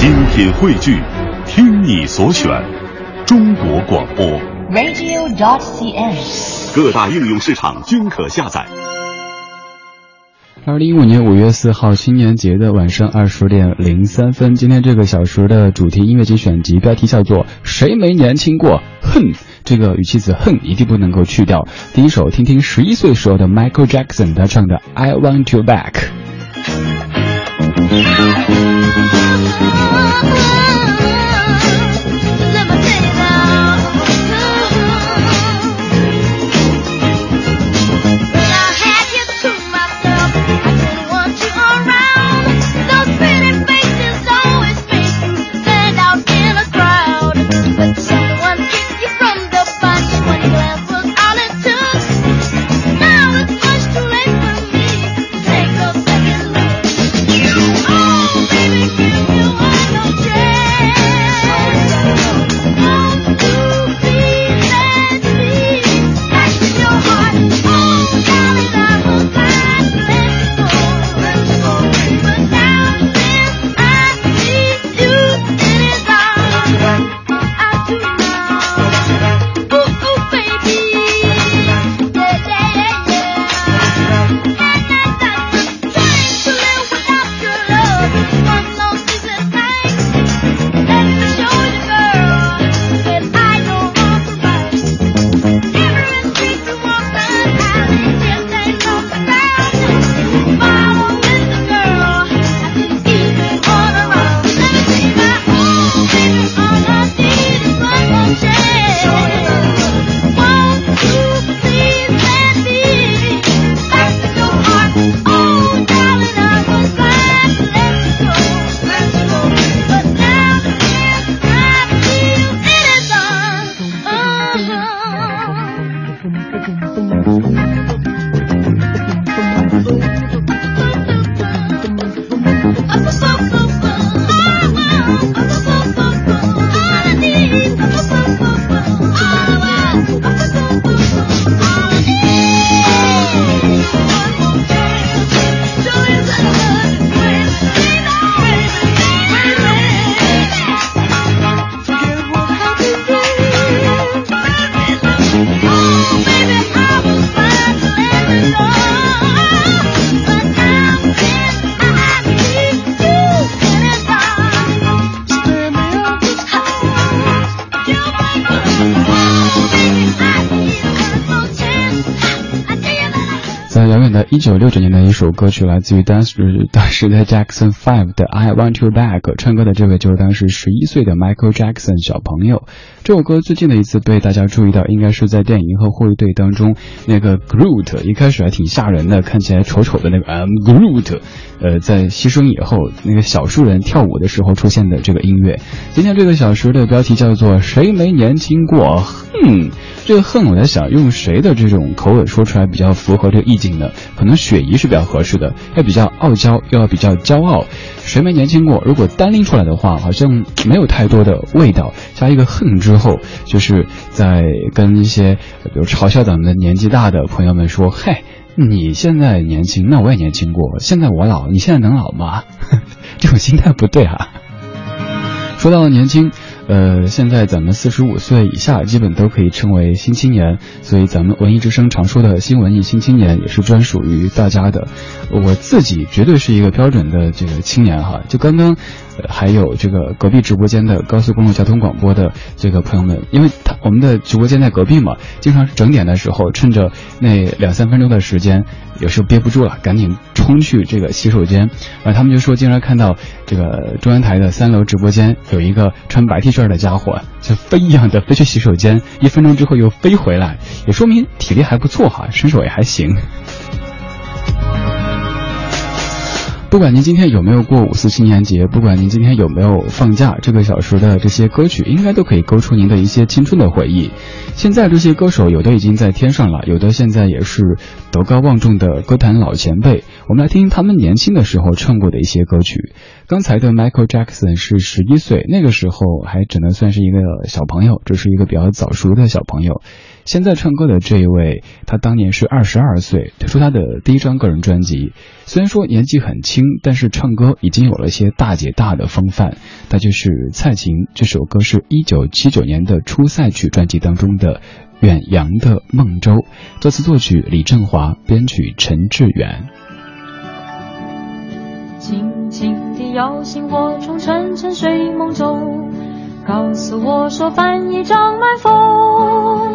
精品汇聚，听你所选，中国广播。radio.dot.cn，。各大应用市场均可下载。二零一五年五月四号青年节的晚上二十点零三分，今天这个小时的主题音乐节选集标题叫做“谁没年轻过”，哼，这个语气词“哼”一定不能够去掉。第一首，听听十一岁时候的 Michael Jackson 他唱的《I Want You Back》。在遥远的一九六九年的一首歌曲，来自于当时当时的 Jackson Five 的《I Want You Back》，唱歌的这位就是当时十一岁的 Michael Jackson 小朋友。这首歌最近的一次被大家注意到，应该是在电影《银河护卫队》当中，那个 Groot 一开始还挺吓人的，看起来丑丑的那个 I'm Groot，呃，在牺牲以后，那个小树人跳舞的时候出现的这个音乐。今天这个小时的标题叫做“谁没年轻过”，哼。这个恨，我在想用谁的这种口吻说出来比较符合这个意境呢？可能雪姨是比较合适的，要比较傲娇，又要比较骄傲。谁没年轻过？如果单拎出来的话，好像没有太多的味道。加一个恨之后，就是在跟一些比如嘲笑咱们的年纪大的朋友们说：“嘿，你现在年轻，那我也年轻过。现在我老，你现在能老吗？” 这种心态不对啊。说到年轻。呃，现在咱们四十五岁以下基本都可以称为新青年，所以咱们文艺之声常说的新文艺新青年也是专属于大家的。我自己绝对是一个标准的这个青年哈。就刚刚，还有这个隔壁直播间的高速公路交通广播的这个朋友们，因为他我们的直播间在隔壁嘛，经常是整点的时候，趁着那两三分钟的时间，有时候憋不住了，赶紧冲去这个洗手间。然后他们就说，经常看到这个中央台的三楼直播间有一个穿白 T 恤的家伙，就飞一样的飞去洗手间，一分钟之后又飞回来，也说明体力还不错哈，身手也还行。不管您今天有没有过五四青年节，不管您今天有没有放假，这个小时的这些歌曲应该都可以勾出您的一些青春的回忆。现在这些歌手有的已经在天上了，有的现在也是德高望重的歌坛老前辈。我们来听他们年轻的时候唱过的一些歌曲。刚才的 Michael Jackson 是十一岁，那个时候还只能算是一个小朋友，这是一个比较早熟的小朋友。现在唱歌的这一位，他当年是二十二岁，推出他的第一张个人专辑。虽然说年纪很轻，但是唱歌已经有了些大姐大的风范。他就是蔡琴，这首歌是一九七九年的初赛曲专辑当中的《远洋的梦舟》，作词作曲李振华，编曲陈志远。轻轻地摇醒我从沉沉睡梦中，告诉我说帆已张满风，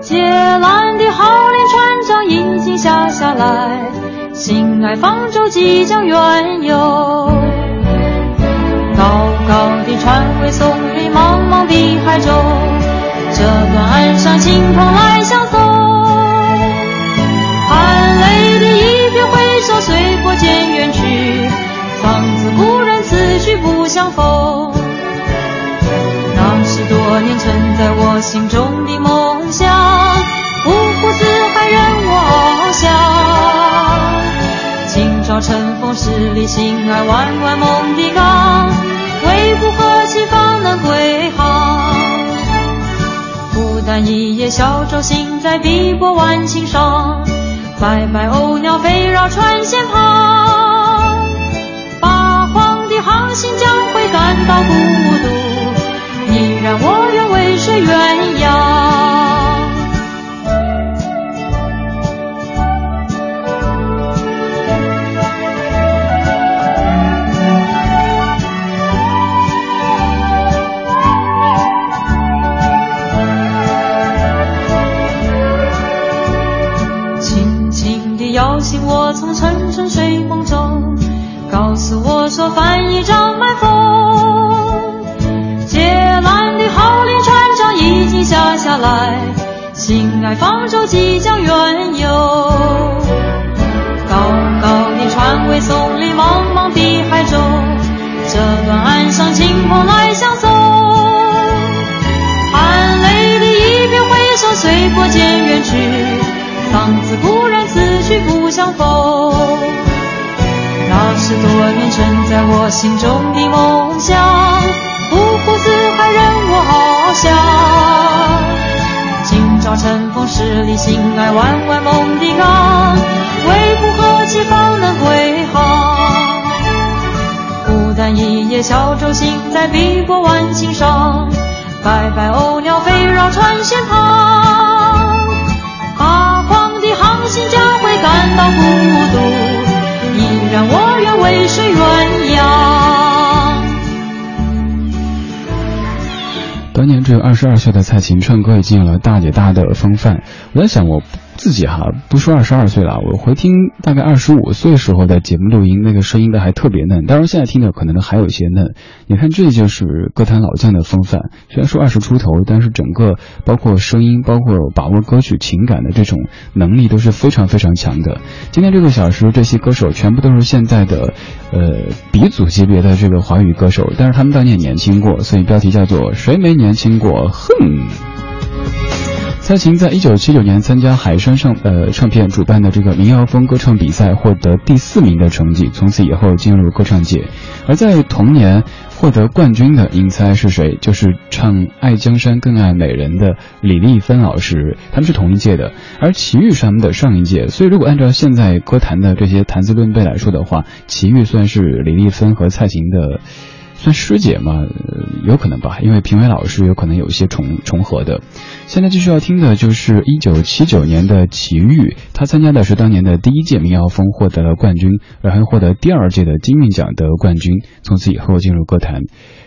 借蓝的号令船长已经下下来，心爱方舟即将远游。高高的船尾耸立茫茫的海中，这段岸上晴空来相送，含泪的一别挥手，随波渐远去。方自故人，此去不相逢。那是多年存在我心中的梦想，五湖四海任我翱翔。今朝乘风十里，心爱弯弯梦的港，为父何其方能归航？孤单一叶小舟，行在碧波万顷上，白白鸥鸟飞绕船舷旁。八荒的航行将会感到孤独，心中的梦想，五湖四海任我翱翔。今朝乘风十里，心爱弯弯梦的港，为父何其方能归航？孤单一叶小舟行在碧波万顷上，白白鸥鸟飞绕船舷旁。当年只有二十二岁的蔡琴唱歌已经有了大姐大的风范。我在想，我。自己哈不说二十二岁了，我回听大概二十五岁时候的节目录音，那个声音的还特别嫩。当然现在听的可能还有一些嫩。你看这就是歌坛老将的风范。虽然说二十出头，但是整个包括声音，包括把握歌曲情感的这种能力都是非常非常强的。今天这个小时，这些歌手全部都是现在的呃鼻祖级别的这个华语歌手，但是他们当年年轻过，所以标题叫做谁没年轻过？哼。蔡琴在一九七九年参加海山上呃唱片主办的这个民谣风歌唱比赛，获得第四名的成绩，从此以后进入歌唱界。而在同年获得冠军的，您猜是谁？就是唱《爱江山更爱美人》的李丽芬老师，他们是同一届的。而齐豫是他们的上一届，所以如果按照现在歌坛的这些谈资论辈来说的话，齐豫算是李丽芬和蔡琴的。算师姐嘛？有可能吧，因为评委老师有可能有一些重重合的。现在继续要听的就是一九七九年的奇遇，他参加的是当年的第一届民谣风，获得了冠军，然后获得第二届的金韵奖的冠军，从此以后进入歌坛。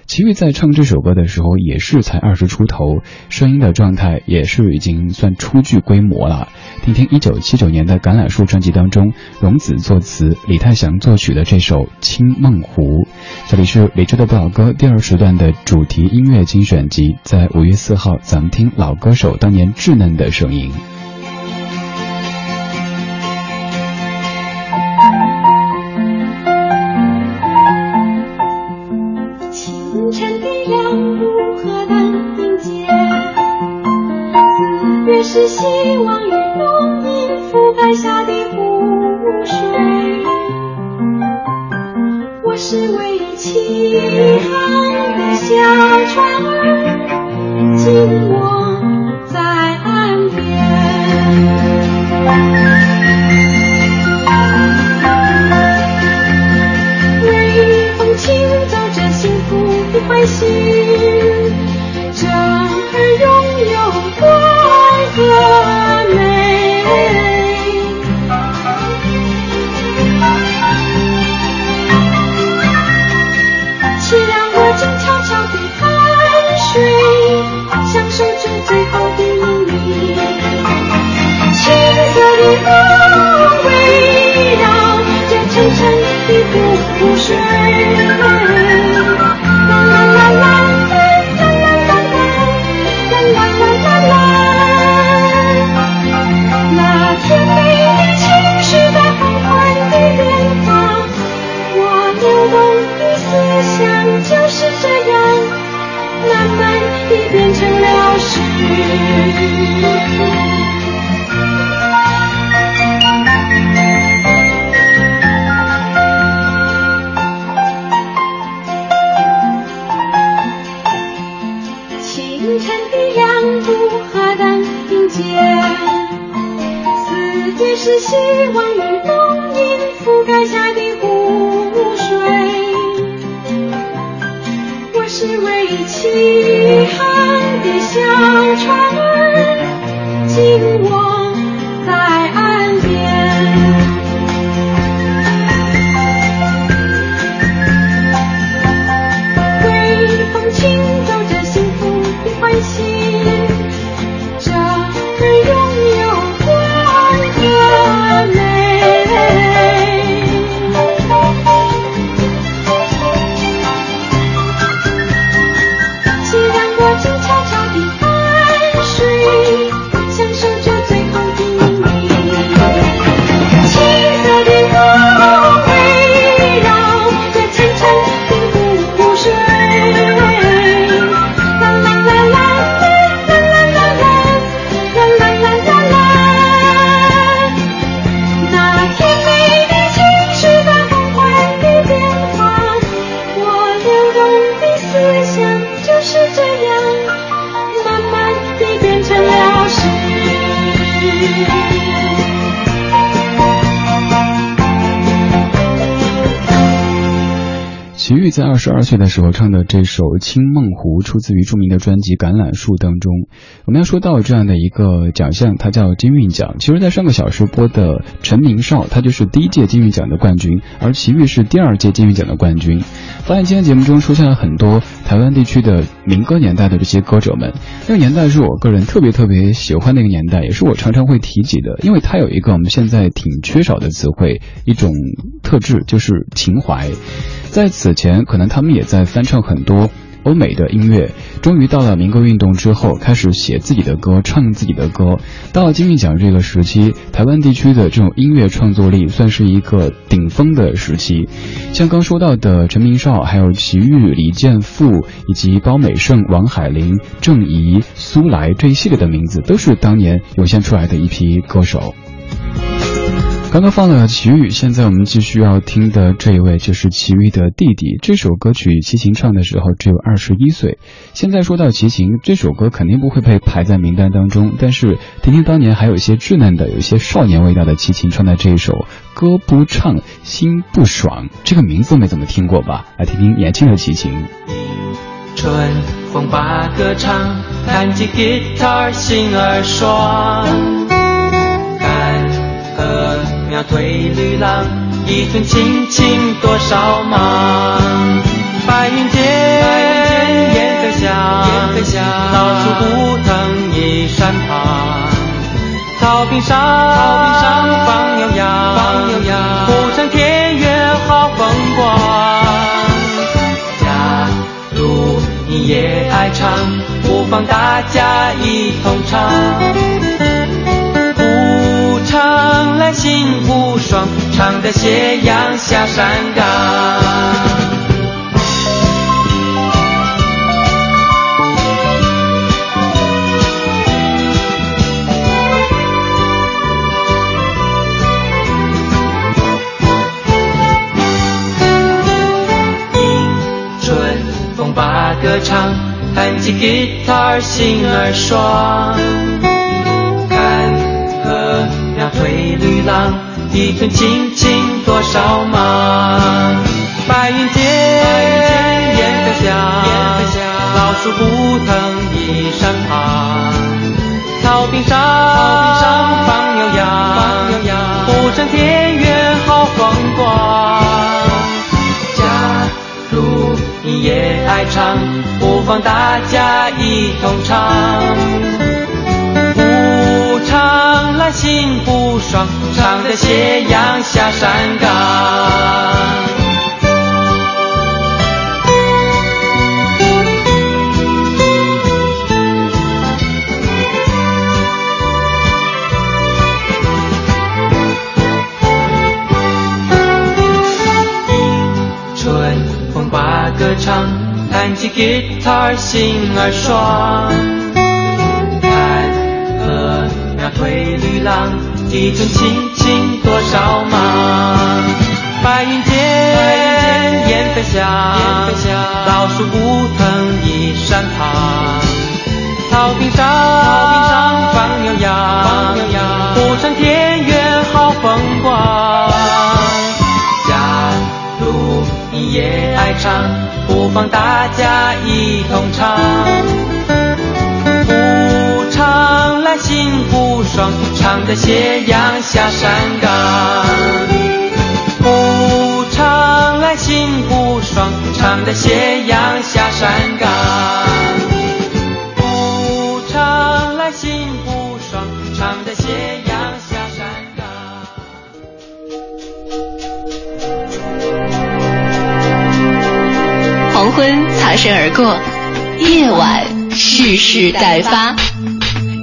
齐豫在唱这首歌的时候也是才二十出头，声音的状态也是已经算初具规模了。听听一九七九年的《橄榄树》专辑当中，荣子作词，李泰祥作曲的这首《青梦湖》。这里是李智的不老歌第二时段的主题音乐精选集，在五月四号，咱们听老歌手当年稚嫩的声音。希望与浓荫覆盖下的湖水，我是唯一起航的小船儿，齐豫在二十二岁的时候唱的这首《青梦湖》，出自于著名的专辑《橄榄树》当中。我们要说到这样的一个奖项，它叫金韵奖。其实，在上个小时播的陈明少，他就是第一届金韵奖的冠军，而齐豫是第二届金韵奖的冠军。发现今天节目中出现了很多台湾地区的民歌年代的这些歌者们，那个年代是我个人特别特别喜欢的一个年代，也是我常常会提及的，因为它有一个我们现在挺缺少的词汇，一种特质就是情怀。在此此前，可能他们也在翻唱很多欧美的音乐。终于到了民歌运动之后，开始写自己的歌，唱自己的歌。到了金韵奖这个时期，台湾地区的这种音乐创作力算是一个顶峰的时期。像刚说到的陈明少，还有齐豫、李健富，以及高美胜、王海玲、郑怡、苏来这一系列的名字，都是当年涌现出来的一批歌手。刚刚放了齐豫，现在我们继续要听的这一位就是齐豫的弟弟。这首歌曲齐秦唱的时候只有二十一岁。现在说到齐秦，这首歌肯定不会被排在名单当中。但是听听当年还有一些稚嫩的、有一些少年味道的齐秦唱的这一首《歌不唱心不爽》，这个名字没怎么听过吧？来听听年轻的齐秦。春风把歌唱，弹起吉他心儿爽。苗退绿浪，一寸青青多少忙？白云间雁飞翔，老树不藤一山旁。草坪上放牛羊，湖上田园好风光。假如你也爱唱，不妨大家一同唱。在斜阳下山岗。迎春风把歌唱，弹起吉他心儿爽。看河鸟推绿浪，一寸青青多少忙？白云间，雁飞翔，树枯藤一山旁，草坪上放牛羊，不成田园好风光。假如你也爱唱，不妨大家一同唱。不唱来心不爽，唱得斜阳下山岗。春风把歌唱，弹起吉他，心儿爽。看禾苗推绿浪，地中青青多少忙。白云间雁飞翔，老树不藤一山旁。草坪上放牛羊，不成田园好风光。假如你也爱唱。不妨大家一同唱，唱得斜阳下山岗。不唱来心不爽，唱在斜阳下山岗。不唱来心不爽，唱在斜阳下山岗。黄昏擦身而过，夜晚蓄势待发，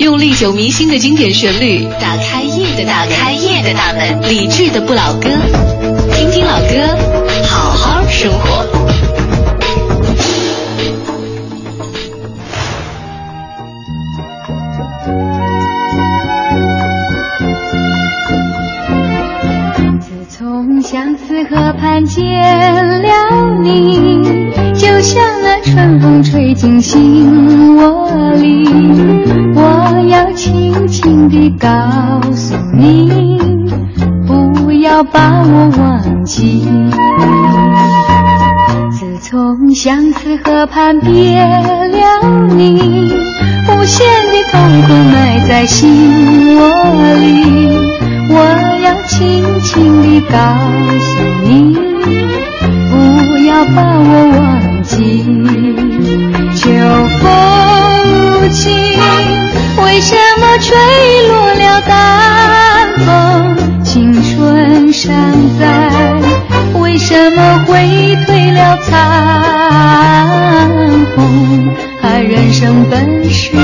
用历久弥新的经典旋律打开夜的打开夜的大门，理智的不老歌，听听老歌，好好生活。自从相思河畔见了你，就像那春风吹进心窝里。我轻轻地告诉你，不要把我忘记。自从相思河畔别了你，无限的痛苦埋在心窝里。我要轻轻地告诉你，不要把我忘记。么吹落了淡风？青春尚在，为什么会褪了残红？啊人生本是梦。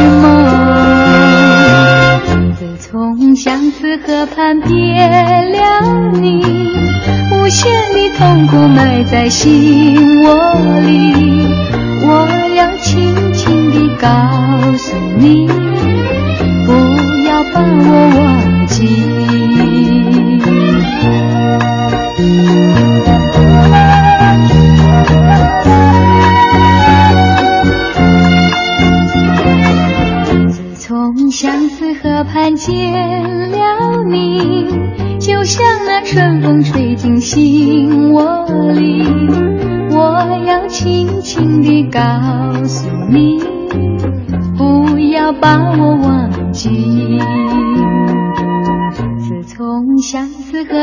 自从相思河畔别了你，无限的痛苦埋在心窝里。我要轻轻地告诉你，把我忘记。自从相思河畔见了你，就像那春风吹进心窝里。我要轻轻地告诉你，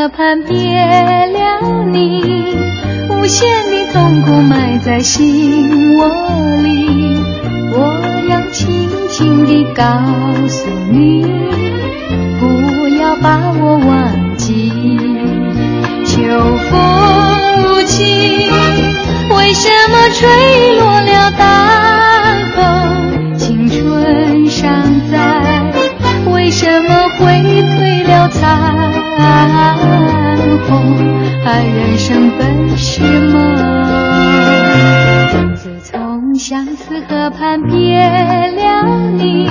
思河畔别了你，无限的痛苦埋在心窝里。我要轻轻地告诉你，不要把我忘记。秋风无情，为什么吹落了淡风？青春尚在，为什么会褪了残叹？人生本是梦。自从相思河畔别了你，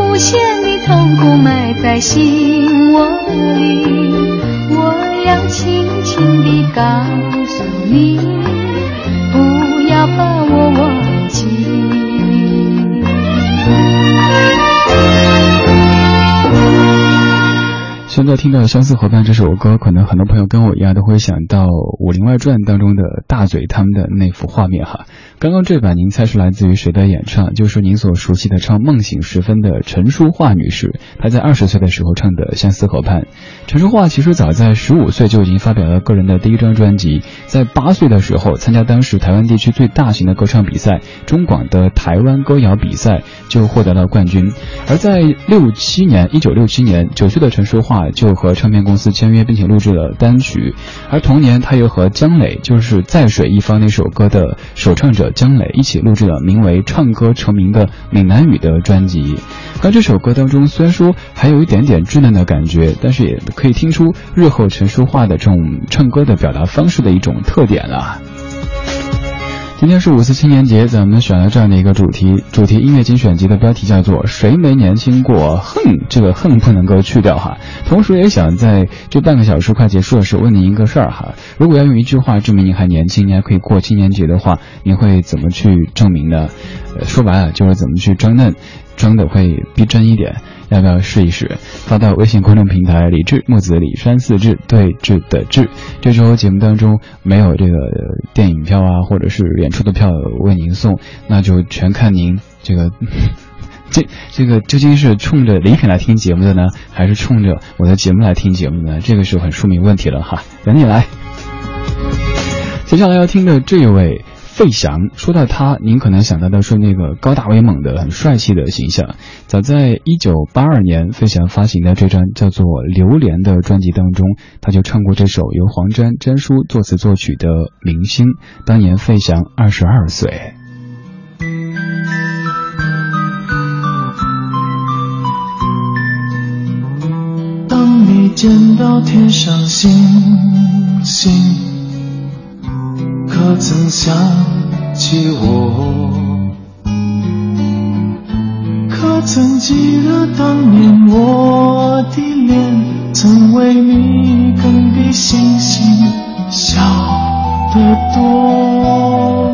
无限的痛苦埋在心窝里。听到《相思河畔》这首歌，可能很多朋友跟我一样都会想到《武林外传》当中的大嘴他们的那幅画面哈。刚刚这版您猜是来自于谁的演唱？就是您所熟悉的唱《梦醒时分》的陈淑桦女士，她在二十岁的时候唱的《相思河畔》。陈淑桦其实早在十五岁就已经发表了个人的第一张专辑，在八岁的时候参加当时台湾地区最大型的歌唱比赛——中广的台湾歌谣比赛，就获得了冠军。而在六七年，一九六七年，九岁的陈淑桦就和唱片公司签约，并且录制了单曲。而同年，他又和江磊，就是在水一方那首歌的首唱者江磊一起录制了名为《唱歌成名》的闽南语的专辑。而这首歌当中，虽然说还有一点点稚嫩的感觉，但是也可以听出日后陈淑桦的这种唱歌的表达方式的一种特点了。今天是五四青年节，咱们选了这样的一个主题，主题音乐精选集的标题叫做“谁没年轻过”，哼，这个哼不能够去掉哈。同时也想在这半个小时快结束的时候问您一个事儿哈，如果要用一句话证明您还年轻，您还可以过青年节的话，您会怎么去证明呢？说白了就是怎么去装嫩，装的会逼真一点。要不要试一试？发到微信公众平台“李志木子李山四志对峙的志”。这周节目当中没有这个电影票啊，或者是演出的票为您送，那就全看您这个 这这个究竟是冲着礼品来听节目的呢，还是冲着我的节目来听节目的呢？这个是很说明问题了哈。等你来。接下来要听的这一位。费翔，说到他，您可能想到的是那个高大威猛的、很帅气的形象。早在一九八二年，费翔发行的这张叫做《榴莲》的专辑当中，他就唱过这首由黄沾、沾叔作词作曲的《明星》。当年费翔二十二岁。当你见到天上星星。可曾想起我？可曾记得当年我的脸，曾为你更比星星小得多？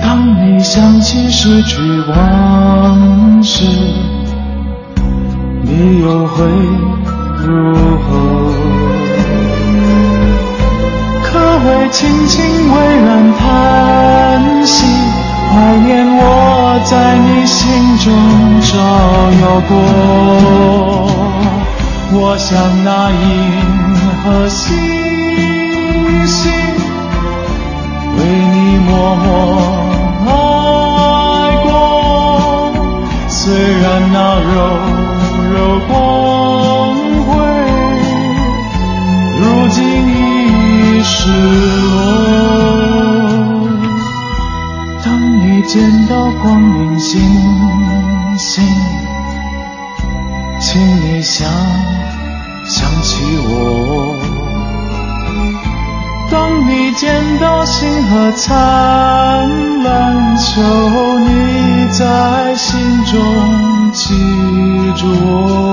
当你想起失去往事，你又会如何？会轻轻微然叹息，怀念我在你心中照耀过。我像那银河星星，为你默默爱过。虽然那柔柔光辉，如今失落。当你。见到光明星星，请你想想起我。当你见到星河灿烂，求你在心中记住我。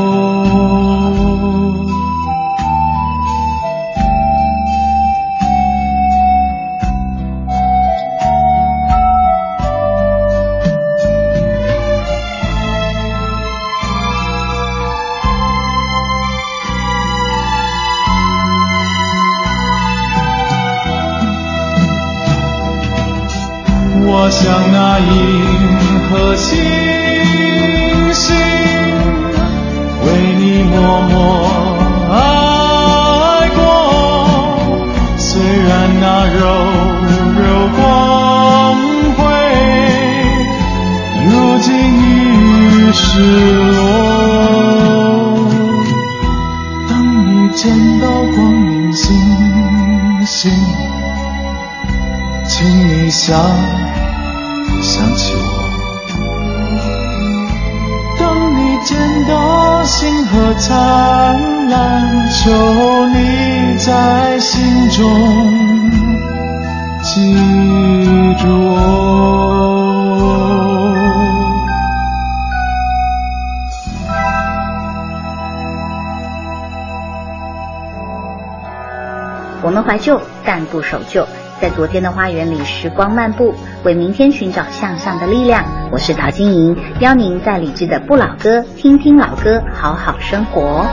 不守旧。在昨天的花园里，时光漫步，为明天寻找向上的力量。我是陶晶莹，邀您在理智的不老歌，听听老歌，好好生活。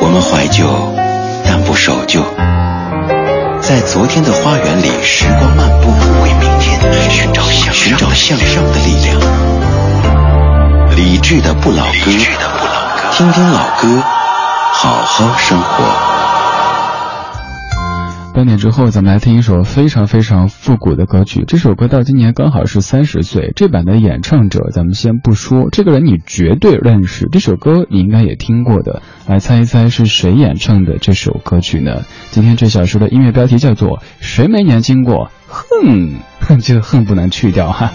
我们怀旧，但不守旧。在昨天的花园里，时光漫步，为明天寻找寻找。向上的力量。理智的不老歌，听听老歌，好好生活。半点之后，咱们来听一首非常非常复古的歌曲。这首歌到今年刚好是三十岁。这版的演唱者咱们先不说，这个人你绝对认识。这首歌你应该也听过的，来猜一猜是谁演唱的这首歌曲呢？今天这小说的音乐标题叫做《谁没年轻过》，哼，这个哼不能去掉哈。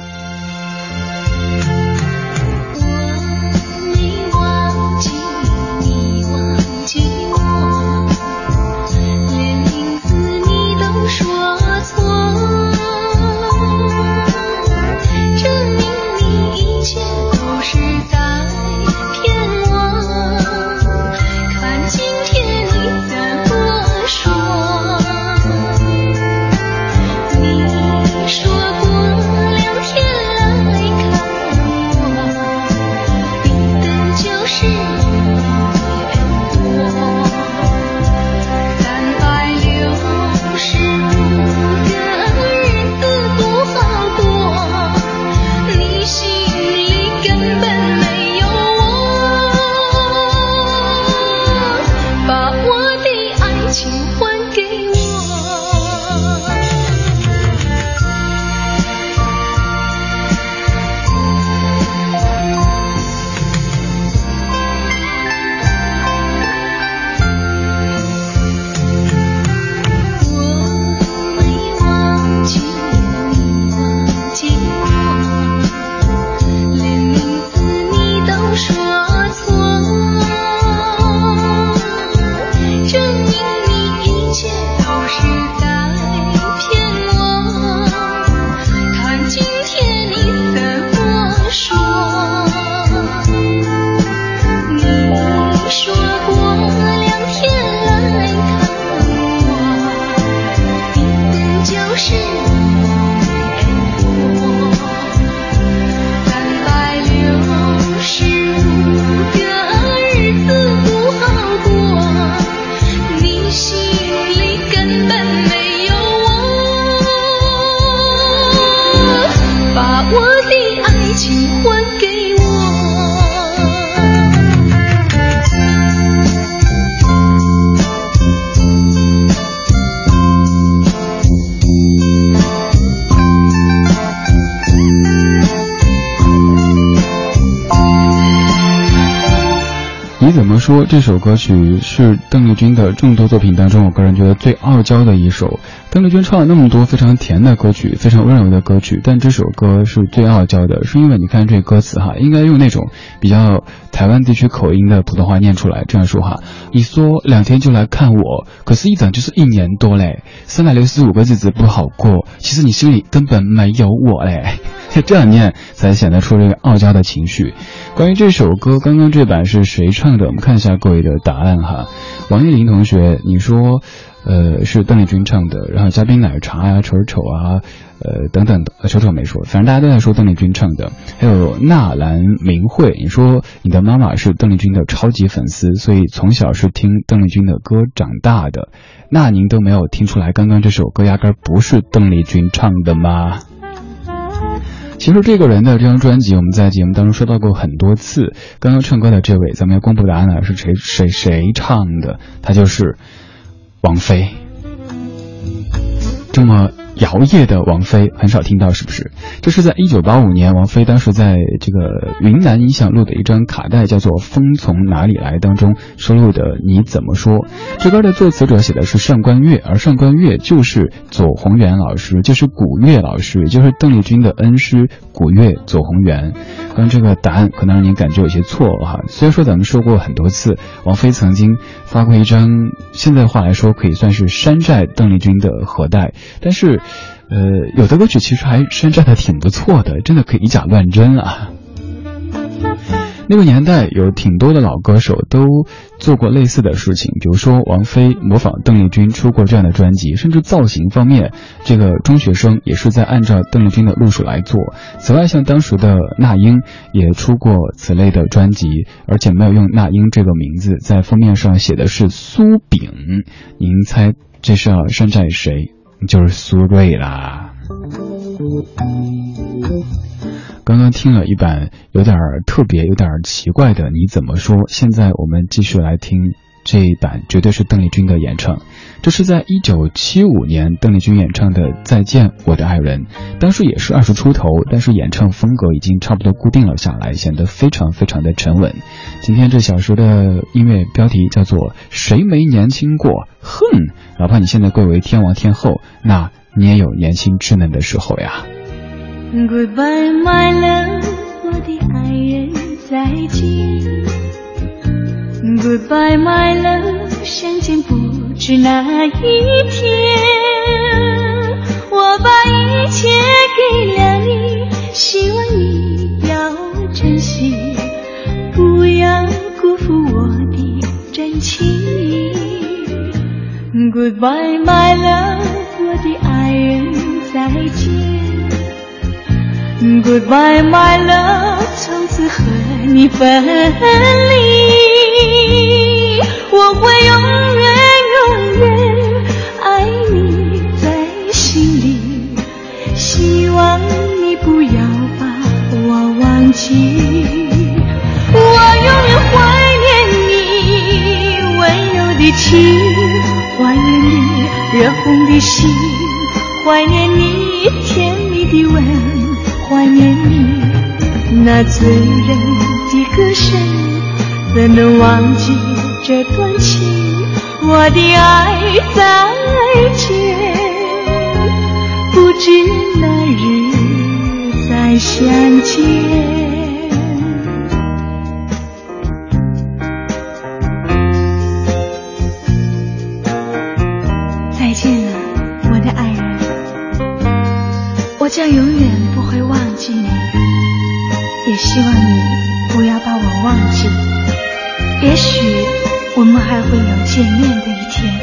说这首歌曲是邓丽君的众多作品当中，我个人觉得最傲娇的一首。邓丽君唱了那么多非常甜的歌曲，非常温柔的歌曲，但这首歌是最傲娇的，是因为你看这歌词哈，应该用那种比较台湾地区口音的普通话念出来，这样说哈：你说两天就来看我，可是一等就是一年多嘞，三百六十五个日子不好过，其实你心里根本没有我嘞。这样念才显得出这个傲娇的情绪。关于这首歌，刚刚这版是谁唱的？我们看一下各位的答案哈。王艺林同学，你说，呃，是邓丽君唱的。然后嘉宾奶茶呀、丑丑啊，呃，等等的，丑丑没说，反正大家都在说邓丽君唱的。还有纳兰明慧，你说你的妈妈是邓丽君的超级粉丝，所以从小是听邓丽君的歌长大的。那您都没有听出来，刚刚这首歌压根不是邓丽君唱的吗？其实这个人的这张专辑，我们在节目当中说到过很多次。刚刚唱歌的这位，咱们要公布答案了，是谁谁谁唱的？他就是王菲。这么。摇曳的王菲很少听到，是不是？这是在一九八五年，王菲当时在这个云南音响录的一张卡带，叫做《风从哪里来》当中收录的《你怎么说》。这歌的作词者写的是上官月，而上官月就是左宏元老师，就是古月老师，也就是邓丽君的恩师古月左宏元。刚这个答案可能让您感觉有些错哈。虽然说咱们说过很多次，王菲曾经发过一张，现在话来说可以算是山寨邓丽君的盒带，但是。呃，有的歌曲其实还山寨的挺不错的，真的可以以假乱真啊。那个年代有挺多的老歌手都做过类似的事情，比如说王菲模仿邓丽君出过这样的专辑，甚至造型方面，这个中学生也是在按照邓丽君的路数来做。此外，像当时的那英也出过此类的专辑，而且没有用那英这个名字，在封面上写的是苏炳。您猜这是要山寨谁？就是苏芮啦。刚刚听了一版有点特别、有点奇怪的，你怎么说？现在我们继续来听这一版，绝对是邓丽君的演唱。这是在一九七五年邓丽君演唱的《再见我的爱人》，当时也是二十出头，但是演唱风格已经差不多固定了下来，显得非常非常的沉稳。今天这小说的音乐标题叫做《谁没年轻过》，哼，哪怕你现在贵为天王天后，那你也有年轻稚嫩的时候呀。Goodbye, my love，我的爱人，再见。Goodbye, my love，相见不是哪一天。我把一切给了你，希望你要珍惜，不要辜负我的真情。Goodbye, my love，我的爱人，再见。Goodbye, my love，从此和你分离。我会永那醉人的歌声，怎能忘记这段情？我的爱再见，不知哪日再相见。再见了，我的爱人，我将永远，希望你不要把我忘记。也许我们还会有见面的一天，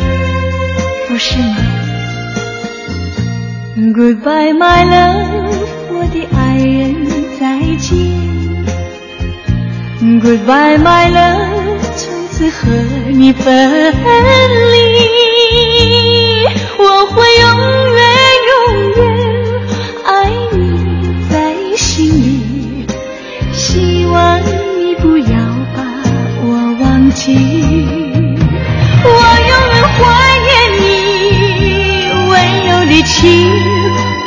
不是吗？Goodbye, my love，我的爱人，再见。Goodbye, my love，从此和你分离。我会永远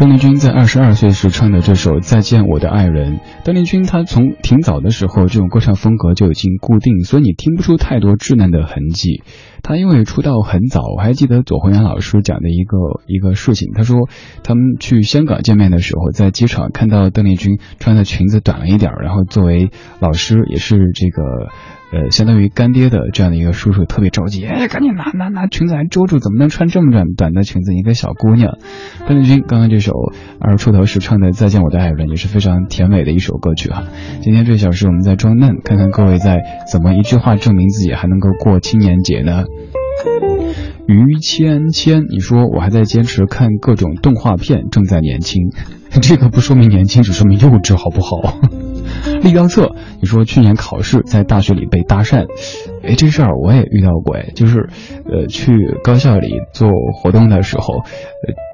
邓丽君在二十二岁时唱的这首《再见我的爱人》，邓丽君她从挺早的时候这种歌唱风格就已经固定，所以你听不出太多稚嫩的痕迹。他因为出道很早，我还记得左宏元老师讲的一个一个事情，他说他们去香港见面的时候，在机场看到邓丽君穿的裙子短了一点，然后作为老师也是这个。呃，相当于干爹的这样的一个叔叔特别着急，哎，赶紧拿拿拿裙子来遮住，怎么能穿这么短短的裙子？一个小姑娘，邓丽君刚刚这首二十出头时唱的《再见我的爱人》也是非常甜美的一首歌曲哈。今天这小时我们在装嫩，看看各位在怎么一句话证明自己还能够过青年节呢？于谦谦，你说我还在坚持看各种动画片，正在年轻，这个不说明年轻，只说明幼稚，好不好？立标策，你说去年考试在大学里被搭讪，哎，这事儿我也遇到过哎，就是呃去高校里做活动的时候，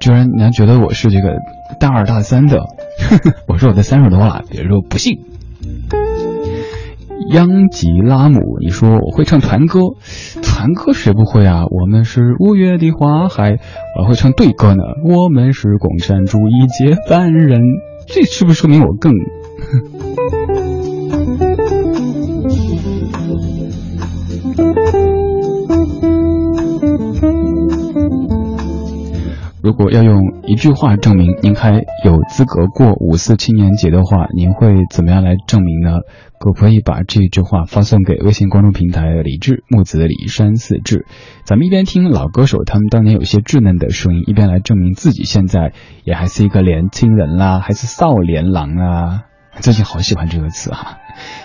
居然人家觉得我是这个大二大三的，我说我才三十多了，别人说不信。央吉拉姆，你说我会唱团歌，团歌谁不会啊？我们是五月的花海，我会唱对歌呢。我们是共产主义接班人，这是不是说明我更？如果要用一句话证明您还有资格过五四青年节的话，您会怎么样来证明呢？可不可以把这句话发送给微信公众平台李志木子李山四志？咱们一边听老歌手他们当年有些稚嫩的声音，一边来证明自己现在也还是一个年轻人啦，还是少年郎啊！最近好喜欢这个词哈。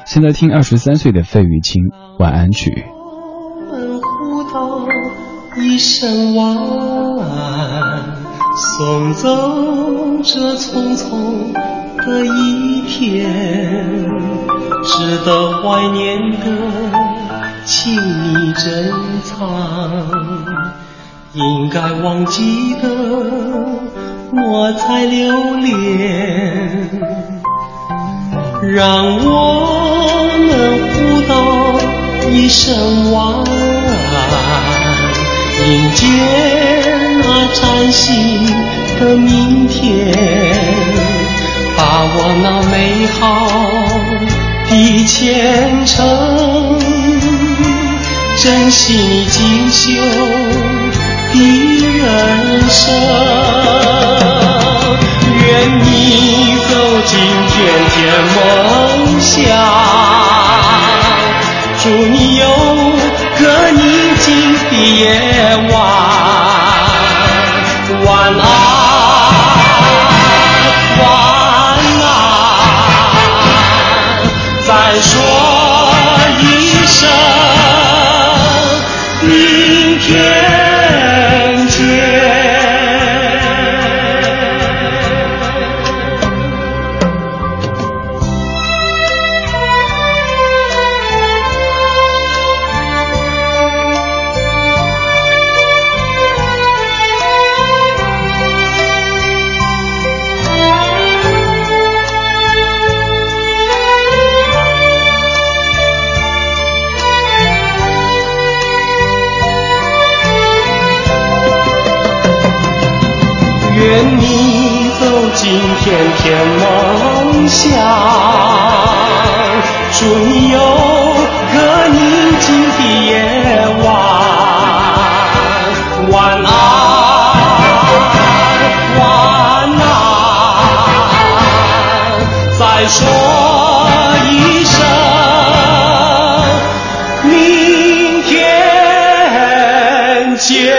现在听二十三岁的费玉清晚安曲。一声晚安，送走这匆匆的一天。值得怀念的，请你珍藏；应该忘记的，莫再留恋。让我们互道一声晚安，迎接那崭新的明天，把握那美好。的前程，珍惜你锦绣的人生。愿你走进甜甜梦乡，祝你有个你夜晚。说一声，明天见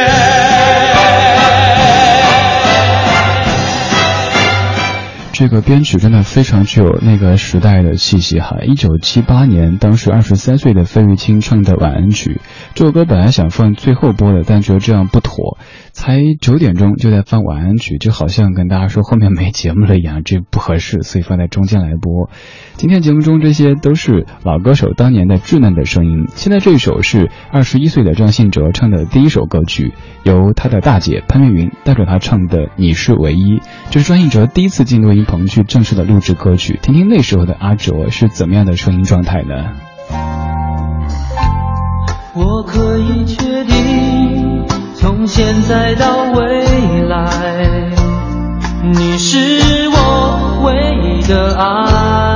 这个编曲真的非常具有那个时代的气息哈！一九七八年，当时二十三岁的费玉清唱的《晚安曲》，这首歌本来想放最后播的，但觉得这样不妥。才九点钟就在放晚安曲，就好像跟大家说后面没节目了一样，这不合适，所以放在中间来播。今天节目中这些都是老歌手当年的稚嫩的声音。现在这首是二十一岁的张信哲唱的第一首歌曲，由他的大姐潘越云带着他唱的《你是唯一》，这是张信哲第一次进录音棚去正式的录制歌曲。听听那时候的阿哲是怎么样的声音状态呢？我可以确定。从现在到未来，你是我唯一的爱。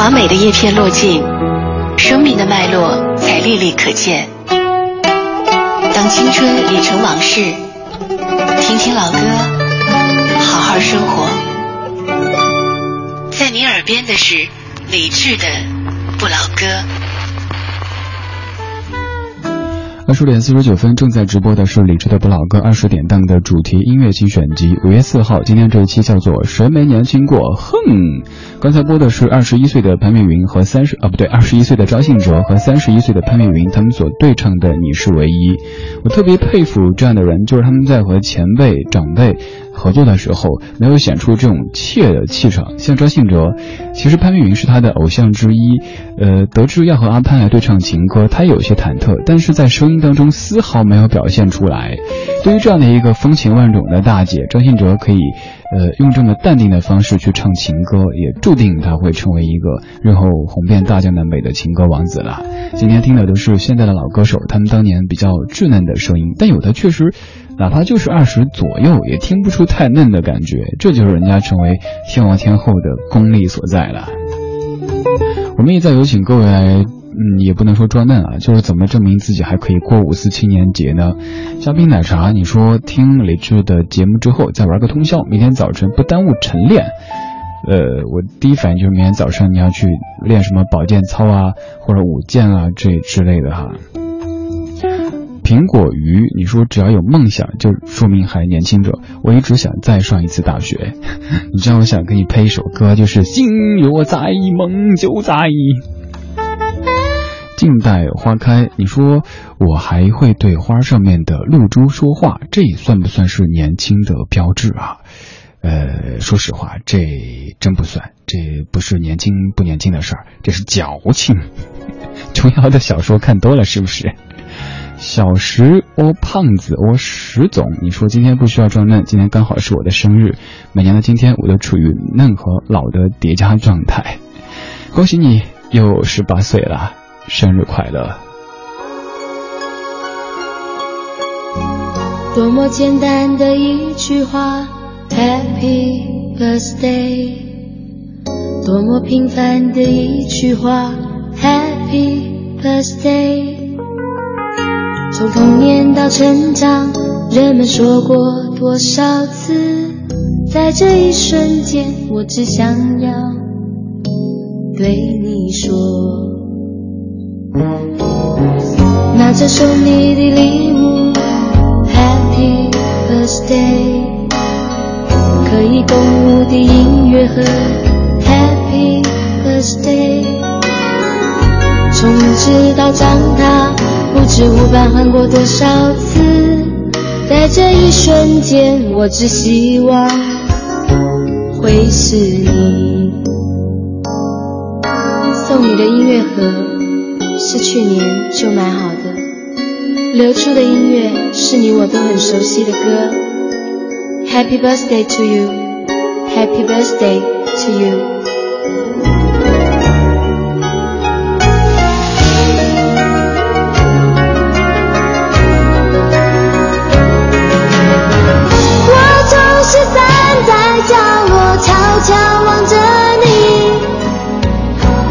华美的叶片落尽，生命的脉络才历历可见。当青春已成往事，听听老歌，好好生活。在你耳边的是理智的不老歌。二十点四十九分，正在直播的是李智的不老歌二十点档的主题音乐精选集。五月四号，今天这一期叫做“谁没年轻过”。哼，刚才播的是二十一岁的潘越云和三十啊不对，二十一岁的张信哲和三十一岁的潘越云他们所对唱的《你是唯一》。我特别佩服这样的人，就是他们在和前辈长辈。合作的时候没有显出这种怯的气场，像张信哲，其实潘粤云是他的偶像之一，呃，得知要和阿潘来对唱情歌，他有些忐忑，但是在声音当中丝毫没有表现出来。对于这样的一个风情万种的大姐，张信哲可以，呃，用这么淡定的方式去唱情歌，也注定他会成为一个日后红遍大江南北的情歌王子了。今天听的都是现在的老歌手，他们当年比较稚嫩的声音，但有的确实。哪怕就是二十左右，也听不出太嫩的感觉，这就是人家成为天王天后的功力所在了。我们也在有请各位来，嗯，也不能说装嫩啊，就是怎么证明自己还可以过五四青年节呢？嘉宾奶茶，你说听李志的节目之后再玩个通宵，明天早晨不耽误晨练。呃，我第一反应就是明天早上你要去练什么保健操啊，或者舞剑啊这之类的哈。苹果鱼，你说只要有梦想，就说明还年轻着。我一直想再上一次大学，你知道我想给你配一首歌，就是心若在，梦就在。静待花开，你说我还会对花上面的露珠说话，这算不算是年轻的标志啊？呃，说实话，这真不算，这不是年轻不年轻的事儿，这是矫情。琼瑶的小说看多了，是不是？小石哦，胖子哦，石总，你说今天不需要装嫩，今天刚好是我的生日，每年的今天我都处于嫩和老的叠加状态，恭喜你又十八岁了，生日快乐！多么简单的一句话，Happy Birthday，多么平凡的一句话，Happy Birthday。从童年到成长，人们说过多少次，在这一瞬间，我只想要对你说，拿着送你的礼物，Happy Birthday，可以共舞的音乐盒，Happy Birthday，从知道长大。不知无伴换过多少次，在这一瞬间，我只希望会是你。送你的音乐盒是去年就买好的，流出的音乐是你我都很熟悉的歌。Happy birthday to you, Happy birthday to you. 眺望着你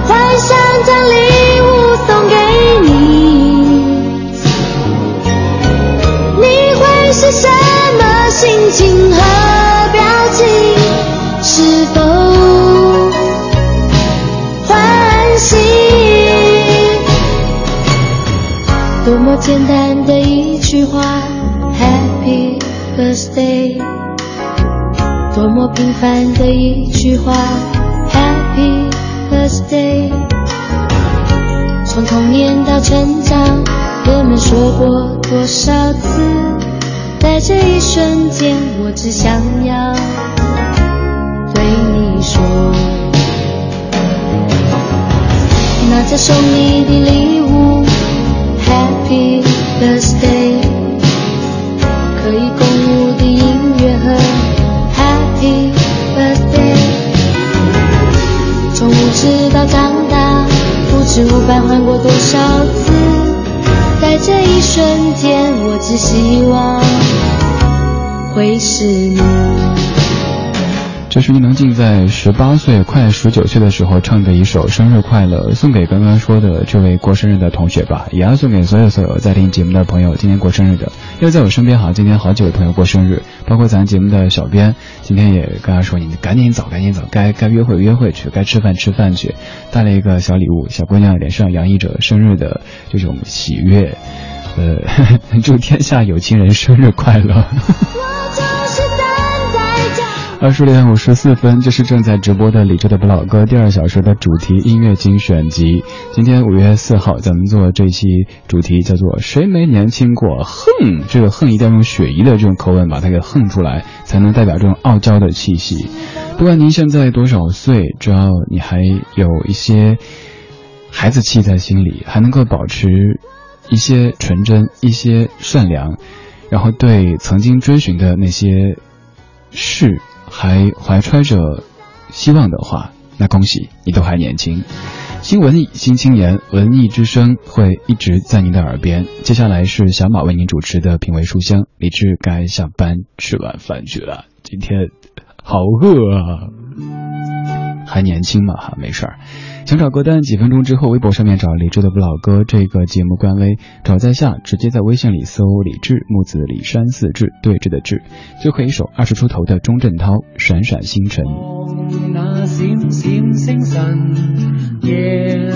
幻想将礼物送给你。你会是什么心情和表情？是否欢喜？多么简单的一句话。么平凡的一句话，Happy Birthday。从童年到成长，人们说过多少次，在这一瞬间，我只想要对你说，拿着送你的礼物。Happy birthday，不知无伴换过多少次，在这一瞬间，我只希望会是你。这是伊能静在十八岁快十九岁的时候唱的一首《生日快乐》，送给刚刚说的这位过生日的同学吧，也要送给所有所有在听节目的朋友，今天过生日的。因为在我身边，好像今天好几位朋友过生日，包括咱节目的小编，今天也跟他说：“你赶紧走，赶紧走，该该约会约会去，该吃饭吃饭去。”带了一个小礼物，小姑娘脸上洋溢着生日的这种喜悦，呃，祝天下有情人生日快乐。二十点五十四分，这是正在直播的李志的不老歌第二小时的主题音乐精选集。今天五月四号，咱们做这期主题叫做“谁没年轻过”。哼，这个“哼”一定要用雪姨的这种口吻把它给哼出来，才能代表这种傲娇的气息。不管您现在多少岁，只要你还有一些孩子气在心里，还能够保持一些纯真、一些善良，然后对曾经追寻的那些事。还怀揣着希望的话，那恭喜你都还年轻。新文艺新青年，文艺之声会一直在您的耳边。接下来是小马为您主持的品味书香。李志该下班吃晚饭去了，今天好饿啊，还年轻嘛哈，没事儿。想找歌单，几分钟之后，微博上面找李志的不老歌这个节目官微，找在下，直接在微信里搜李志木子李山四志对峙的志，就可以一首二十出头的钟镇涛《闪闪星辰》。那闪闪星辰，夜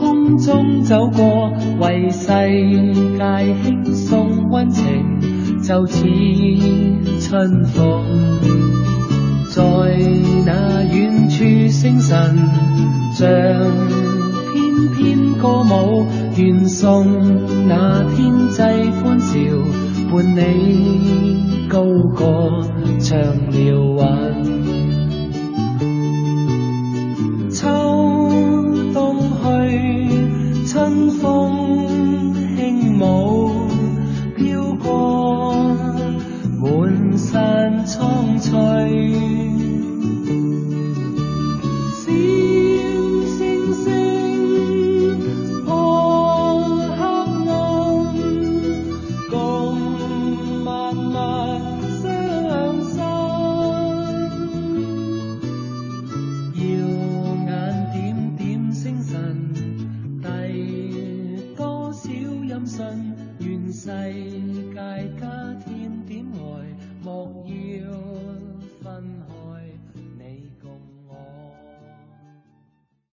空中走过，为世界轻松温情，就似春风。在那远处星辰，像翩翩歌舞，愿送那天际欢笑，伴你高歌唱了韵。秋冬去，春风轻舞，飘过满山苍翠。